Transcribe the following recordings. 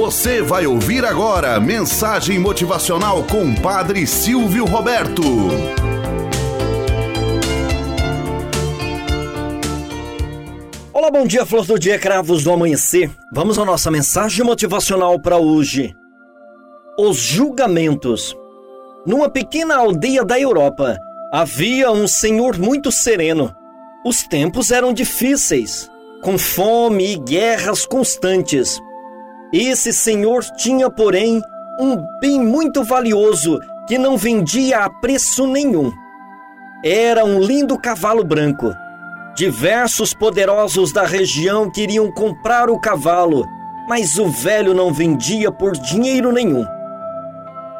Você vai ouvir agora mensagem motivacional com Padre Silvio Roberto. Olá, bom dia, flor do dia, cravos do amanhecer. Vamos à nossa mensagem motivacional para hoje. Os julgamentos. Numa pequena aldeia da Europa, havia um senhor muito sereno. Os tempos eram difíceis, com fome e guerras constantes. Esse senhor tinha, porém, um bem muito valioso que não vendia a preço nenhum. Era um lindo cavalo branco. Diversos poderosos da região queriam comprar o cavalo, mas o velho não vendia por dinheiro nenhum.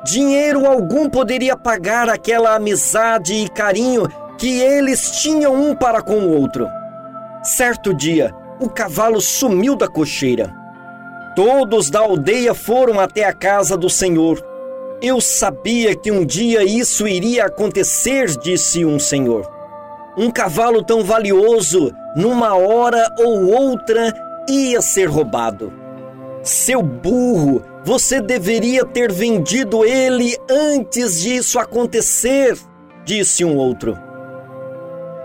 Dinheiro algum poderia pagar aquela amizade e carinho que eles tinham um para com o outro. Certo dia, o cavalo sumiu da cocheira. Todos da aldeia foram até a casa do senhor. Eu sabia que um dia isso iria acontecer, disse um senhor. Um cavalo tão valioso, numa hora ou outra, ia ser roubado. Seu burro, você deveria ter vendido ele antes disso acontecer, disse um outro.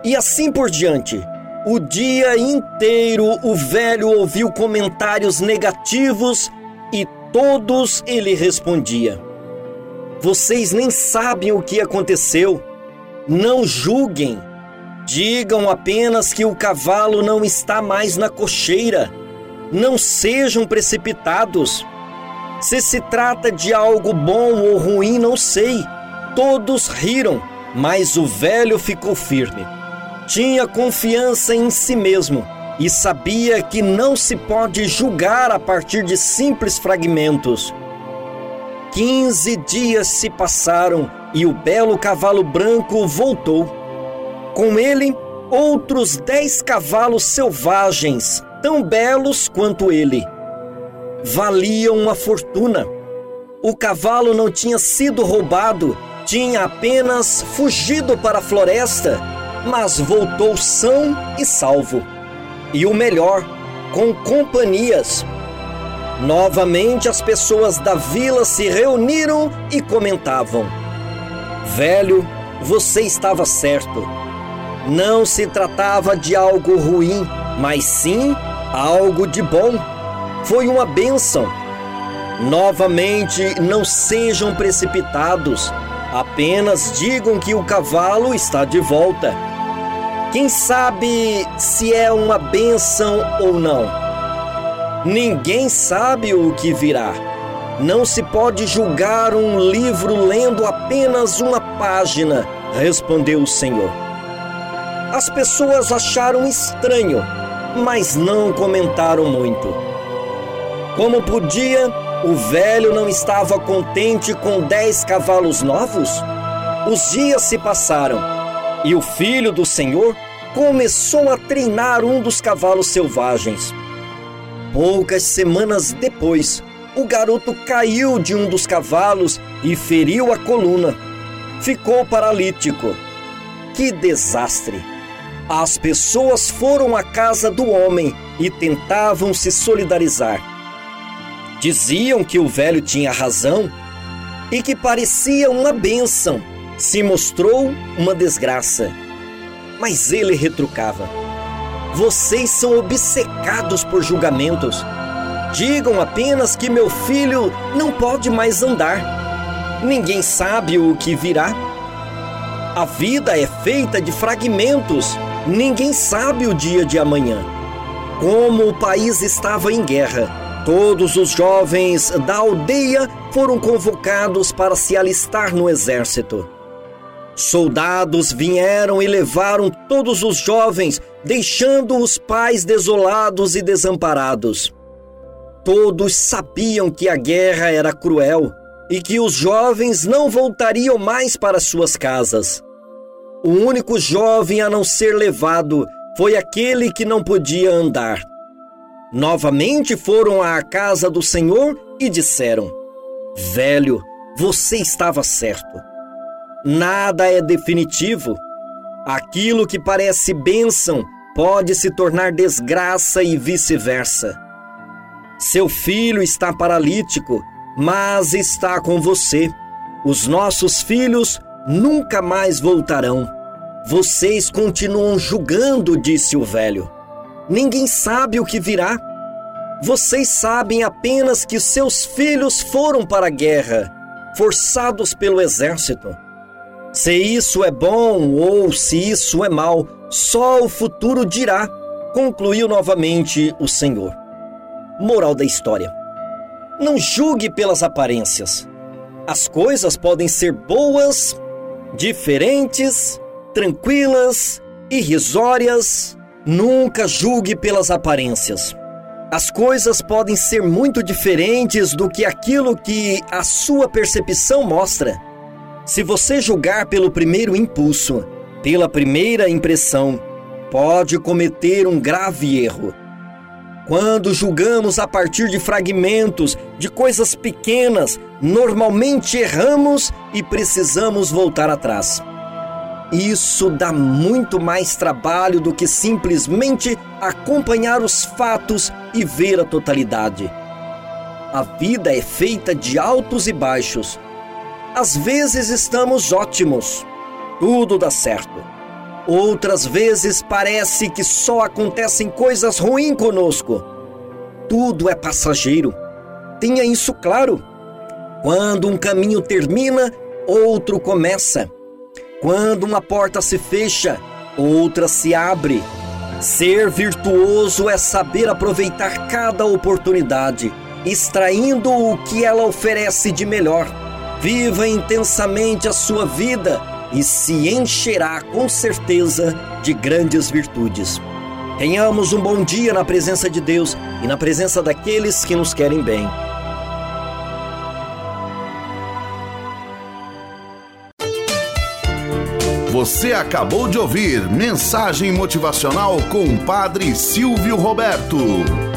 E assim por diante. O dia inteiro o velho ouviu comentários negativos e todos ele respondia: Vocês nem sabem o que aconteceu. Não julguem. Digam apenas que o cavalo não está mais na cocheira. Não sejam precipitados. Se se trata de algo bom ou ruim, não sei. Todos riram, mas o velho ficou firme. Tinha confiança em si mesmo e sabia que não se pode julgar a partir de simples fragmentos. Quinze dias se passaram e o belo cavalo branco voltou. Com ele, outros dez cavalos selvagens, tão belos quanto ele. Valiam uma fortuna. O cavalo não tinha sido roubado, tinha apenas fugido para a floresta mas voltou são e salvo. E o melhor, com companhias. Novamente as pessoas da vila se reuniram e comentavam: Velho, você estava certo. Não se tratava de algo ruim, mas sim algo de bom. Foi uma bênção. Novamente, não sejam precipitados, apenas digam que o cavalo está de volta. Quem sabe se é uma bênção ou não? Ninguém sabe o que virá. Não se pode julgar um livro lendo apenas uma página, respondeu o Senhor. As pessoas acharam estranho, mas não comentaram muito. Como podia, o velho não estava contente com dez cavalos novos? Os dias se passaram e o filho do Senhor começou a treinar um dos cavalos selvagens. Poucas semanas depois, o garoto caiu de um dos cavalos e feriu a coluna. Ficou paralítico. Que desastre! As pessoas foram à casa do homem e tentavam se solidarizar. Diziam que o velho tinha razão e que parecia uma bênção se mostrou uma desgraça. Mas ele retrucava: Vocês são obcecados por julgamentos. Digam apenas que meu filho não pode mais andar. Ninguém sabe o que virá. A vida é feita de fragmentos. Ninguém sabe o dia de amanhã. Como o país estava em guerra, todos os jovens da aldeia foram convocados para se alistar no exército. Soldados vieram e levaram todos os jovens, deixando os pais desolados e desamparados. Todos sabiam que a guerra era cruel e que os jovens não voltariam mais para suas casas. O único jovem a não ser levado foi aquele que não podia andar. Novamente foram à casa do Senhor e disseram: Velho, você estava certo Nada é definitivo. Aquilo que parece bênção pode se tornar desgraça e vice-versa. Seu filho está paralítico, mas está com você. Os nossos filhos nunca mais voltarão. Vocês continuam julgando, disse o velho. Ninguém sabe o que virá. Vocês sabem apenas que seus filhos foram para a guerra, forçados pelo exército. Se isso é bom ou se isso é mal, só o futuro dirá, concluiu novamente o Senhor. Moral da história: Não julgue pelas aparências. As coisas podem ser boas, diferentes, tranquilas, irrisórias. Nunca julgue pelas aparências. As coisas podem ser muito diferentes do que aquilo que a sua percepção mostra. Se você julgar pelo primeiro impulso, pela primeira impressão, pode cometer um grave erro. Quando julgamos a partir de fragmentos, de coisas pequenas, normalmente erramos e precisamos voltar atrás. Isso dá muito mais trabalho do que simplesmente acompanhar os fatos e ver a totalidade. A vida é feita de altos e baixos. Às vezes estamos ótimos, tudo dá certo. Outras vezes parece que só acontecem coisas ruins conosco. Tudo é passageiro. Tenha isso claro. Quando um caminho termina, outro começa. Quando uma porta se fecha, outra se abre. Ser virtuoso é saber aproveitar cada oportunidade, extraindo o que ela oferece de melhor. Viva intensamente a sua vida e se encherá com certeza de grandes virtudes. Tenhamos um bom dia na presença de Deus e na presença daqueles que nos querem bem. Você acabou de ouvir Mensagem Motivacional com o Padre Silvio Roberto.